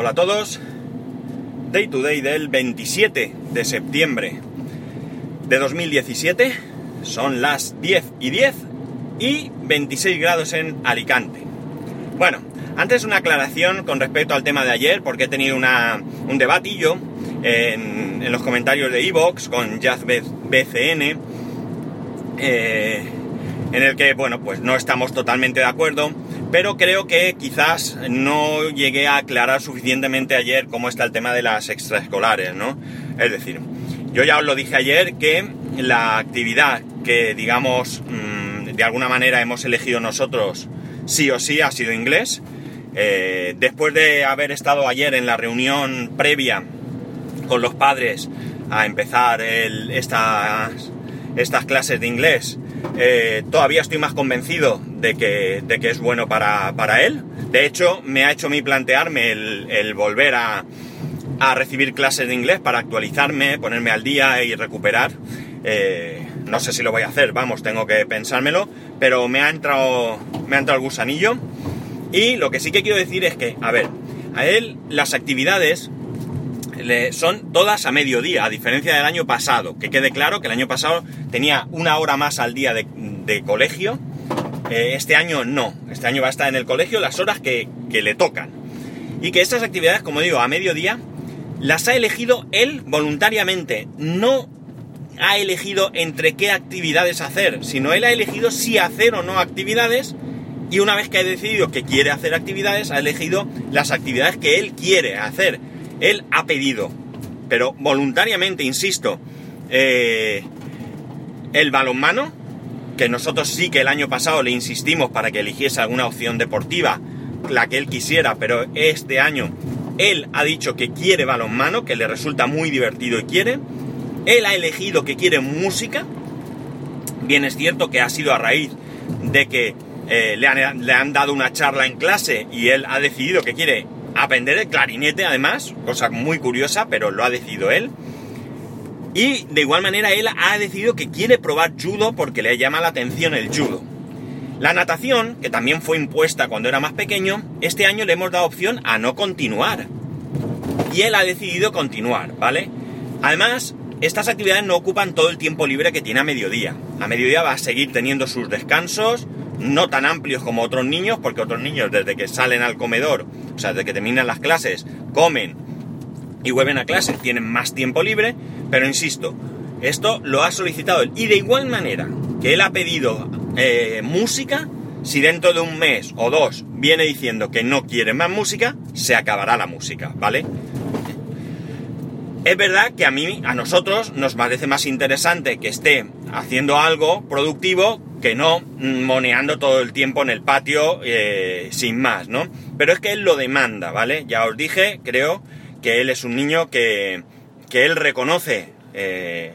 Hola a todos. Day to day del 27 de septiembre de 2017. Son las 10 y 10 y 26 grados en Alicante. Bueno, antes una aclaración con respecto al tema de ayer, porque he tenido un debatillo en, en, los comentarios de Evox con Jazz BCN, eh, en el que, bueno, pues no estamos totalmente de acuerdo pero creo que quizás no llegué a aclarar suficientemente ayer cómo está el tema de las extraescolares, ¿no? Es decir, yo ya os lo dije ayer que la actividad que, digamos, mm, de alguna manera hemos elegido nosotros sí o sí ha sido inglés. Eh, después de haber estado ayer en la reunión previa con los padres a empezar estas, estas clases de inglés, eh, todavía estoy más convencido de que, de que es bueno para, él. De hecho, me ha hecho a mí plantearme el, volver a, recibir clases de inglés para actualizarme, ponerme al día y recuperar. Eh, no sé si lo voy a hacer, vamos, tengo que pensármelo, pero me ha entrado, me ha entrado el gusanillo. Y lo que sí que quiero decir es que, a ver, a él las actividades son todas a mediodía, a diferencia del año pasado. Que quede claro que el año pasado tenía una hora más al día de, colegio. Eh, este año no. Este año va a estar en el colegio las horas que, le tocan. Y que estas actividades, como digo, a mediodía, las ha elegido él voluntariamente. No ha elegido entre qué actividades hacer, sino él ha elegido si hacer o no actividades. Y una vez que ha decidido que quiere hacer actividades, ha elegido las actividades que él quiere hacer él ha pedido, pero voluntariamente, insisto, eh, el balonmano, que nosotros sí que el año pasado le insistimos para que eligiese alguna opción deportiva, la que él quisiera, pero este año él ha dicho que quiere balonmano, que le resulta muy divertido y quiere. Él ha elegido que quiere música. Bien es cierto que ha sido a raíz de que eh, le, han, le han dado una charla en clase y él ha decidido que quiere aprender el clarinete además, cosa muy curiosa, pero lo ha decidido él. Y de igual manera él ha decidido que quiere probar judo porque le llama la atención el judo. La natación, que también fue impuesta cuando era más pequeño, este año le hemos dado opción a no continuar. Y él ha decidido continuar, ¿vale? Además, estas actividades no ocupan todo el tiempo libre que tiene a mediodía. A mediodía va a seguir teniendo sus descansos, no tan amplios como otros niños, porque otros niños desde que salen al comedor, o sea, desde que terminan las clases, comen y vuelven a clase, tienen más tiempo libre, pero insisto, esto lo ha solicitado él. Y de igual manera que él ha pedido eh, música, si dentro de un mes o dos viene diciendo que no quiere más música, se acabará la música, ¿vale? Es verdad que a mí, a nosotros, nos parece más interesante que esté haciendo algo productivo que no moneando todo el tiempo en el patio eh, sin más, ¿no? Pero es que él lo demanda, ¿vale? Ya os dije, creo que él es un niño que, que él reconoce eh,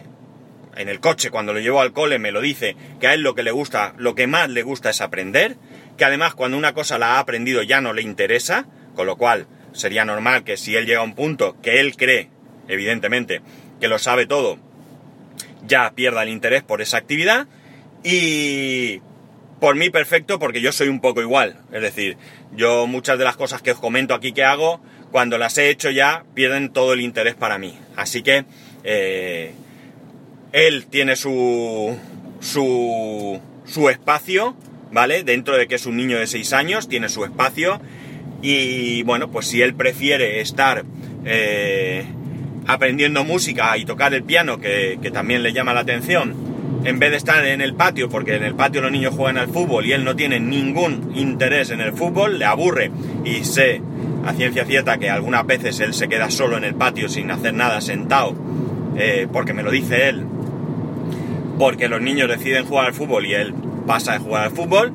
en el coche, cuando lo llevo al cole, me lo dice, que a él lo que le gusta, lo que más le gusta es aprender, que además cuando una cosa la ha aprendido ya no le interesa, con lo cual sería normal que si él llega a un punto que él cree, evidentemente, que lo sabe todo, ya pierda el interés por esa actividad, y por mí perfecto porque yo soy un poco igual. Es decir, yo muchas de las cosas que os comento aquí que hago, cuando las he hecho ya, pierden todo el interés para mí. Así que eh, él tiene su, su, su espacio, ¿vale? Dentro de que es un niño de 6 años, tiene su espacio. Y bueno, pues si él prefiere estar eh, aprendiendo música y tocar el piano, que, que también le llama la atención, en vez de estar en el patio, porque en el patio los niños juegan al fútbol y él no tiene ningún interés en el fútbol, le aburre y sé a ciencia cierta que algunas veces él se queda solo en el patio sin hacer nada, sentado, eh, porque me lo dice él, porque los niños deciden jugar al fútbol y él pasa a jugar al fútbol,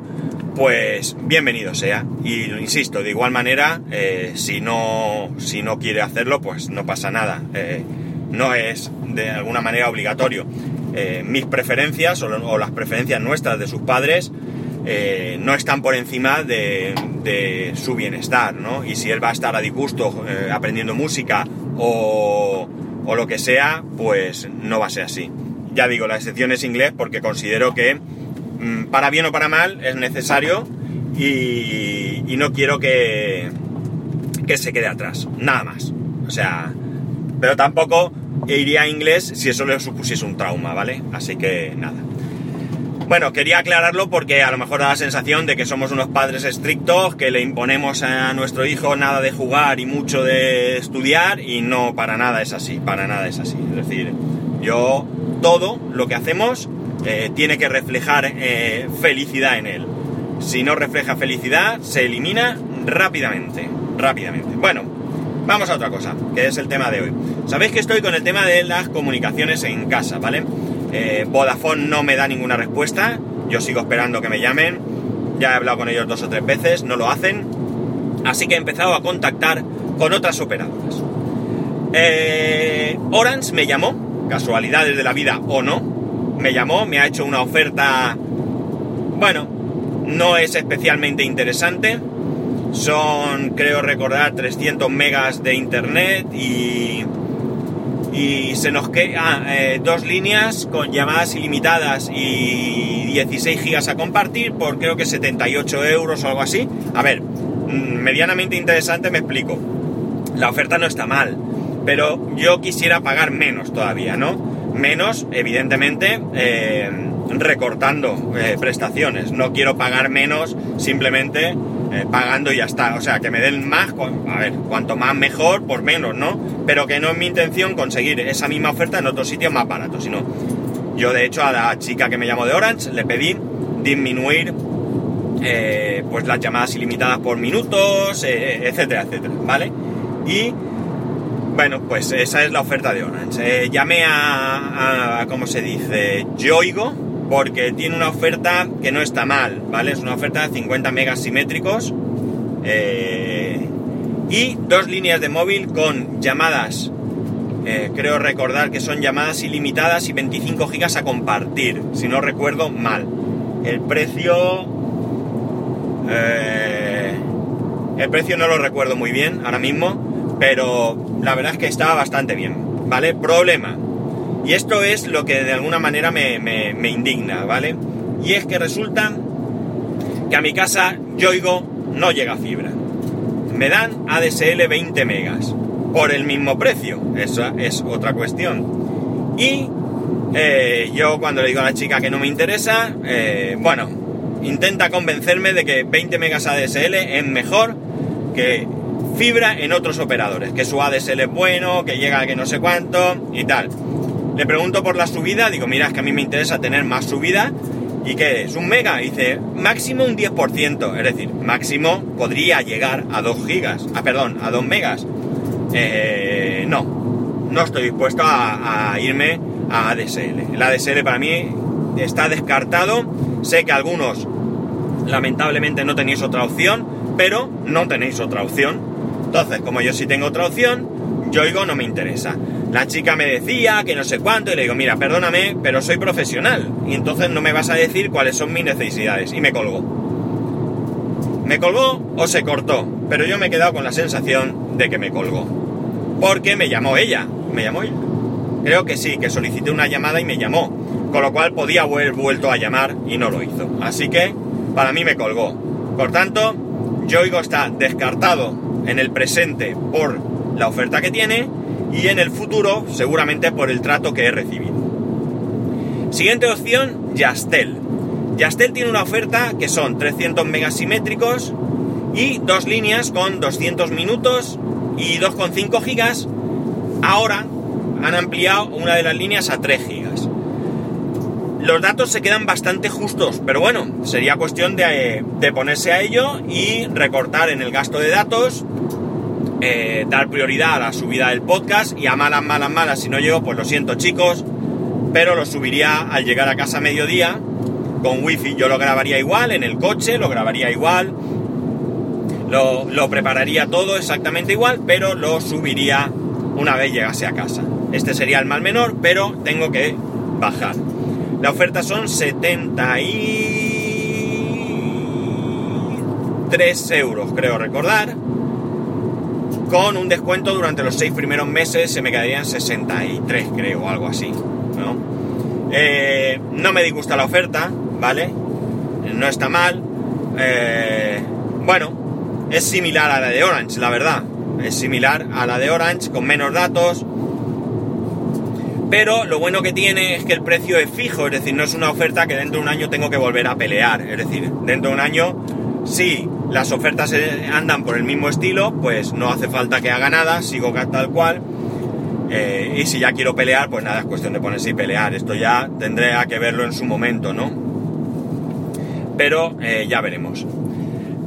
pues bienvenido sea. Y insisto, de igual manera, eh, si, no, si no quiere hacerlo, pues no pasa nada. Eh, no es de alguna manera obligatorio. Eh, mis preferencias o, las preferencias nuestras de sus padres eh, no están por encima de, su bienestar, ¿no? Y si él va a estar a disgusto eh, aprendiendo música o, lo que sea, pues no va a ser así. Ya digo, la excepción es inglés porque considero que mm, para bien o para mal es necesario y, no quiero que, que se quede atrás, nada más. O sea, pero tampoco iría a inglés si eso le supusiese un trauma, ¿vale? Así que nada. Bueno, quería aclararlo porque a lo mejor da la sensación de que somos unos padres estrictos, que le imponemos a nuestro hijo nada de jugar y mucho de estudiar y no, para nada es así, para nada es así. Es decir, yo todo lo que hacemos eh, tiene que reflejar eh, felicidad en él. Si no refleja felicidad, se elimina rápidamente, rápidamente. Bueno, vamos a otra cosa, que es el tema de hoy. Sabéis que estoy con el tema de las comunicaciones en casa, ¿vale? Eh, Vodafone no me da ninguna respuesta. Yo sigo esperando que me llamen. Ya he hablado con ellos dos o tres veces, no lo hacen. Así que he empezado a contactar con otras operadoras. Eh, Orange me llamó, casualidades de la vida o no. Me llamó, me ha hecho una oferta. Bueno, no es especialmente interesante. Son, creo recordar, 300 megas de internet y y se nos quedan ah, eh, dos líneas con llamadas ilimitadas y 16 gigas a compartir por creo que 78 euros o algo así. A ver, mm, medianamente interesante me explico. La oferta no está mal, pero yo quisiera pagar menos todavía, ¿no? Menos, evidentemente, eh, recortando eh, prestaciones. No quiero pagar menos simplemente eh, pagando y ya está. O sea, que me den más, a ver, cuanto más mejor, por menos, ¿no? Pero que no es mi intención conseguir esa misma oferta en otro sitio más barato, sino yo de hecho a la chica que me llamó de Orange le pedí disminuir eh, pues las llamadas ilimitadas por minutos, eh, etcétera, etcétera, ¿vale? Y bueno, pues esa es la oferta de Orange. llamé a, ¿cómo se dice? Yoigo, porque tiene una oferta que no está mal, ¿vale? Es una oferta de 50 megas simétricos eh, y dos líneas de móvil con llamadas, eh, creo recordar que son llamadas ilimitadas y 25 gigas a compartir, si no recuerdo mal. El precio... Eh, el precio no lo recuerdo muy bien ahora mismo, pero la verdad es que estaba bastante bien, ¿vale? Problema y esto es lo que de alguna manera me, indigna, ¿vale? Y es que resulta que a mi casa Yoigo no llega fibra. Me dan ADSL 20 megas por el mismo precio. Esa es otra cuestión. Y eh, yo cuando le digo a la chica que no me interesa, eh, bueno, intenta convencerme de que 20 megas ADSL es mejor que fibra en otros operadores, que su ADSL es bueno, que llega a que no sé cuánto y tal. Le pregunto por la subida, digo, mira, es que a mí me interesa tener más subida. ¿Y qué es? ¿Un mega? dice, máximo un 10%. Es decir, máximo podría llegar a 2 gigas. Ah, perdón, a 2 megas. Eh, no, no estoy dispuesto a, irme a ADSL. El ADSL para mí está descartado. Sé que algunos lamentablemente no tenéis otra opción, pero no tenéis otra opción. Entonces, como yo sí tengo otra opción, yo digo no me interesa. La chica me decía que no sé cuánto y le digo, mira, perdóname, pero soy profesional y entonces no me vas a decir cuáles son mis necesidades. Y me colgó. Me colgó o se cortó, pero yo me he quedado con la sensación de que me colgó. Porque me llamó ella, me llamó ella. Creo que sí, que solicité una llamada y me llamó, con lo cual podía haber vuelto a llamar y no lo hizo. Así que para mí me colgó. Por tanto, Yoigo está descartado en el presente por la oferta que tiene y en el futuro seguramente por el trato que he recibido. Siguiente opción, Yastel. Yastel tiene una oferta que son 300 megasimétricos y dos líneas con 200 minutos y 2,5 gigas. Ahora han ampliado una de las líneas a 3 gigas. Los datos se quedan bastante justos, pero bueno, sería cuestión de, de ponerse a ello y recortar en el gasto de datos eh, dar prioridad a la subida del podcast y a malas, malas, malas, si no llego, pues lo siento chicos, pero lo subiría al llegar a casa a mediodía con wifi. Yo lo grabaría igual en el coche, lo grabaría igual, lo, lo prepararía todo exactamente igual, pero lo subiría una vez llegase a casa. Este sería el mal menor, pero tengo que bajar. La oferta son 73 euros, creo recordar con un descuento durante los seis primeros meses se me quedarían 63, creo, o algo así. ¿no? Eh, no me disgusta la oferta, ¿vale? No está mal. Eh, bueno, es similar a la de Orange, la verdad. es similar a la de Orange, con menos datos. Pero lo bueno que tiene es que el precio es fijo, es decir, no es una oferta que dentro de un año tengo que volver a pelear. Es decir, dentro de un año, si las ofertas andan por el mismo estilo, pues no hace falta que haga nada, sigo tal cual. Eh, y si ya quiero pelear, pues nada, es cuestión de ponerse y pelear. Esto ya tendré que verlo en su momento, ¿no? Pero eh, ya veremos.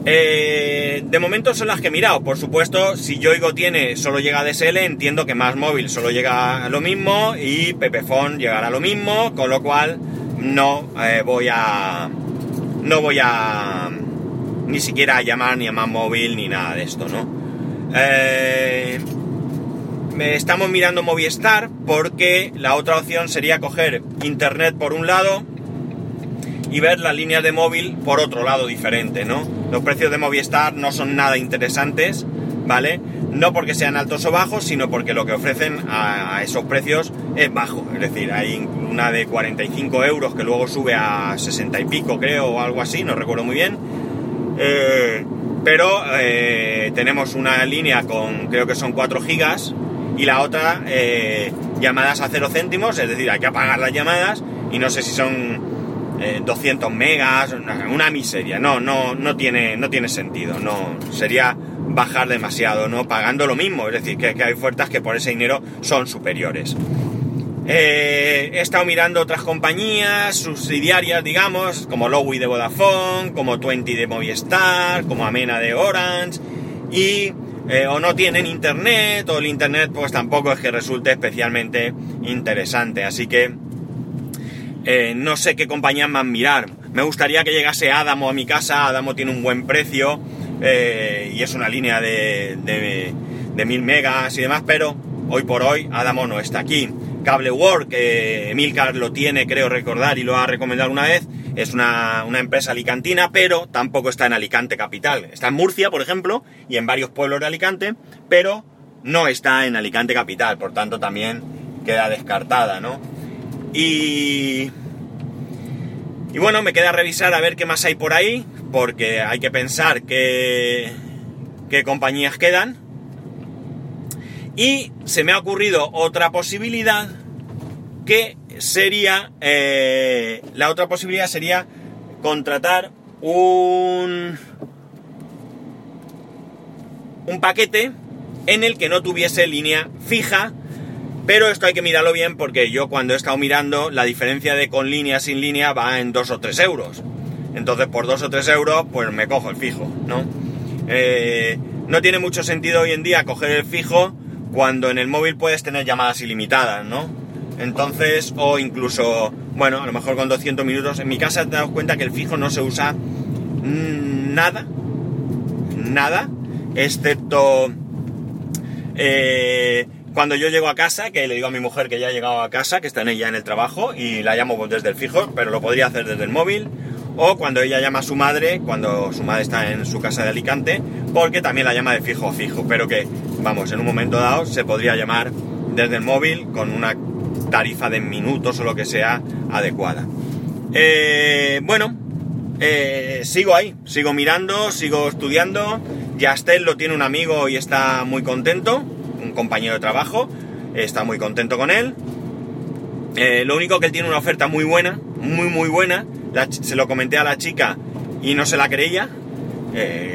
Eh, de momento son las que he mirado. Por supuesto, si Yoigo tiene solo llega DSL, entiendo que más móvil solo llega a lo mismo y Pepefon llegará a lo mismo, con lo cual no eh, voy a. No voy a. Ni siquiera a llamar ni a más móvil ni nada de esto, ¿no? Eh, estamos mirando Movistar porque la otra opción sería coger internet por un lado y ver las líneas de móvil por otro lado diferente, ¿no? Los precios de Movistar no son nada interesantes, ¿vale? No porque sean altos o bajos, sino porque lo que ofrecen a, esos precios es bajo. Es decir, hay una de 45 euros que luego sube a 60 y pico, creo, o algo así, no recuerdo muy bien. Eh, pero eh, tenemos una línea con, creo que son 4 gigas, y la otra, eh, llamadas a 0 céntimos, es decir, hay que apagar las llamadas, y no sé si son 200 eh, megas, una, miseria, no, no, no tiene, no tiene sentido, no, sería bajar demasiado, ¿no? Pagando lo mismo, es decir, que, hay ofertas que por ese dinero son superiores. Eh, he estado mirando otras compañías subsidiarias, digamos, como Lowy de Vodafone, como Twenty de Movistar, como Amena de Orange, y eh, o no tienen internet, o el internet pues tampoco es que resulte especialmente interesante, así que eh, no sé qué compañía más mirar. Me gustaría que llegase Adamo a mi casa. Adamo tiene un buen precio y es una línea de, de, mil megas y demás, pero hoy por hoy Adamo no está aquí. Cable World, que Emilcar lo tiene, creo recordar, y lo ha recomendado una vez, es una, empresa alicantina, pero tampoco está en Alicante capital. Está en Murcia, por ejemplo, y en varios pueblos de Alicante, pero no está en Alicante capital, por tanto también queda descartada, ¿no? Y... Y bueno, me queda revisar a ver qué más hay por ahí, porque hay que pensar qué compañías quedan. Y se me ha ocurrido otra posibilidad que sería, eh, la otra posibilidad sería contratar un, un paquete en el que no tuviese línea fija pero esto hay que mirarlo bien porque yo cuando he estado mirando la diferencia de con línea sin línea va en 2 o 3 euros. Entonces por 2 o 3 euros pues me cojo el fijo, ¿no? Eh, no tiene mucho sentido hoy en día coger el fijo cuando en el móvil puedes tener llamadas ilimitadas, ¿no? Entonces, o incluso, bueno, a lo mejor con 200 minutos, en mi casa te das cuenta que el fijo no se usa nada, nada, excepto... Eh, cuando yo llego a casa, que le digo a mi mujer que ya ha llegado a casa, que está en ella en el trabajo, y la llamo desde el fijo, pero lo podría hacer desde el móvil, o cuando ella llama a su madre, cuando su madre está en su casa de Alicante, porque también la llama de fijo a fijo, pero que, vamos, en un momento dado se podría llamar desde el móvil con una tarifa de minutos o lo que sea adecuada. Eh, bueno, eh, sigo ahí, sigo mirando, sigo estudiando. Yastel lo tiene un amigo y está muy contento un compañero de trabajo, está muy contento con él. Eh, lo único que él tiene una oferta muy buena, muy muy buena. se lo comenté a la chica y no se la creía.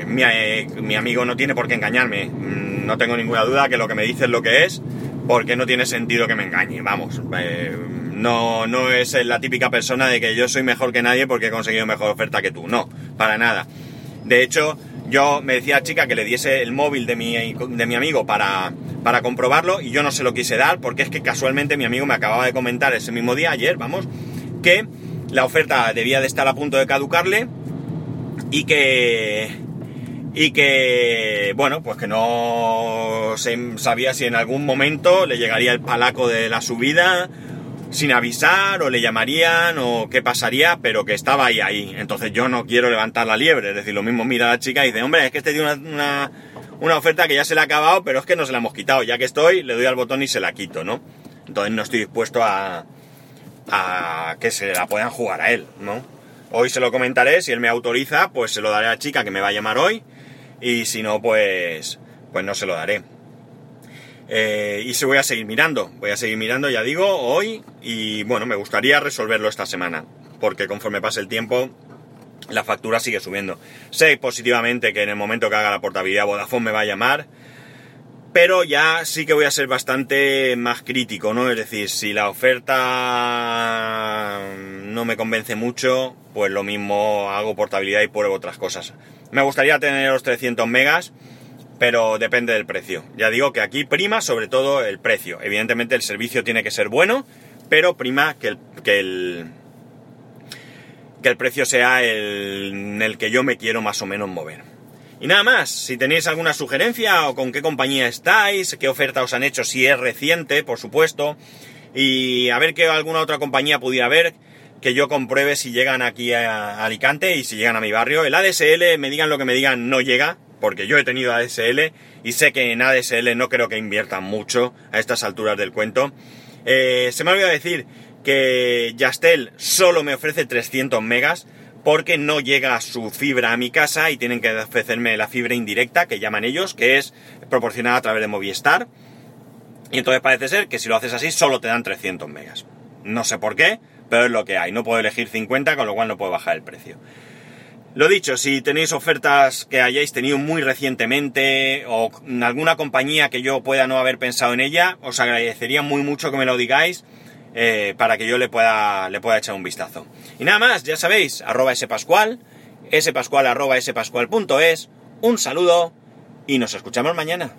Mi, amigo no tiene por qué engañarme. No tengo ninguna duda que lo que me dice es lo que es, porque no tiene sentido que me engañe. Vamos, no, no es la típica persona de que yo soy mejor que nadie porque he conseguido mejor oferta que tú. No, para nada. De hecho, yo me decía a chica que le diese el móvil de mi, de mi amigo para, para comprobarlo y yo no se lo quise dar porque es que casualmente mi amigo me acababa de comentar ese mismo día, ayer, vamos, que la oferta debía de estar a punto de caducarle y que y que bueno pues que no se sabía si en algún momento le llegaría el palaco de la subida sin avisar o le llamarían o qué pasaría, pero que estaba ahí ahí. Entonces yo no quiero levantar la liebre. Es decir, lo mismo mira a la chica y dice, hombre, es que este tiene una, una, oferta que ya se le ha acabado, pero es que no se la hemos quitado. Ya que estoy, le doy al botón y se la quito, ¿no? Entonces no estoy dispuesto a, a que se la puedan jugar a él, ¿no? Hoy se lo comentaré, si él me autoriza, pues se lo daré a la chica que me va a llamar hoy. Y si no, pues pues no se lo daré. Eh, y se voy a seguir mirando, voy a seguir mirando, ya digo, hoy y bueno, me gustaría resolverlo esta semana, porque conforme pase el tiempo, la factura sigue subiendo. Sé positivamente que en el momento que haga la portabilidad Vodafone me va a llamar, pero ya sí que voy a ser bastante más crítico, ¿no? Es decir, si la oferta no me convence mucho, pues lo mismo hago portabilidad y pruebo otras cosas. Me gustaría tener los 300 megas, pero depende del precio. Ya digo que aquí prima sobre todo el precio. Evidentemente el servicio tiene que ser bueno, pero prima que el, que el, que el precio sea el, en el que yo me quiero más o menos mover. Y nada más, si tenéis alguna sugerencia o con qué compañía estáis, qué oferta os han hecho, si es reciente, por supuesto, y a ver qué alguna otra compañía pudiera haber, que yo compruebe si llegan aquí a Alicante y si llegan a mi barrio. El ADSL, me digan lo que me digan, no llega, porque yo he tenido ADSL y sé que en ADSL no creo que inviertan mucho a estas alturas del cuento. Eh, se me olvidó decir que Yastel solo me ofrece 300 megas porque no llega su fibra a mi casa y tienen que ofrecerme la fibra indirecta que llaman ellos, que es proporcionada a través de Movistar. Y entonces parece ser que si lo haces así solo te dan 300 megas. No sé por qué, pero es lo que hay. No puedo elegir 50, con lo cual no puedo bajar el precio. Lo dicho, si tenéis ofertas que hayáis tenido muy recientemente o alguna compañía que yo pueda no haber pensado en ella, os agradecería muy mucho que me lo digáis eh, para que yo le pueda, le pueda echar un vistazo. Y nada más, ya sabéis, arroba spascual, spascual arroba spascual.es, un saludo y nos escuchamos mañana.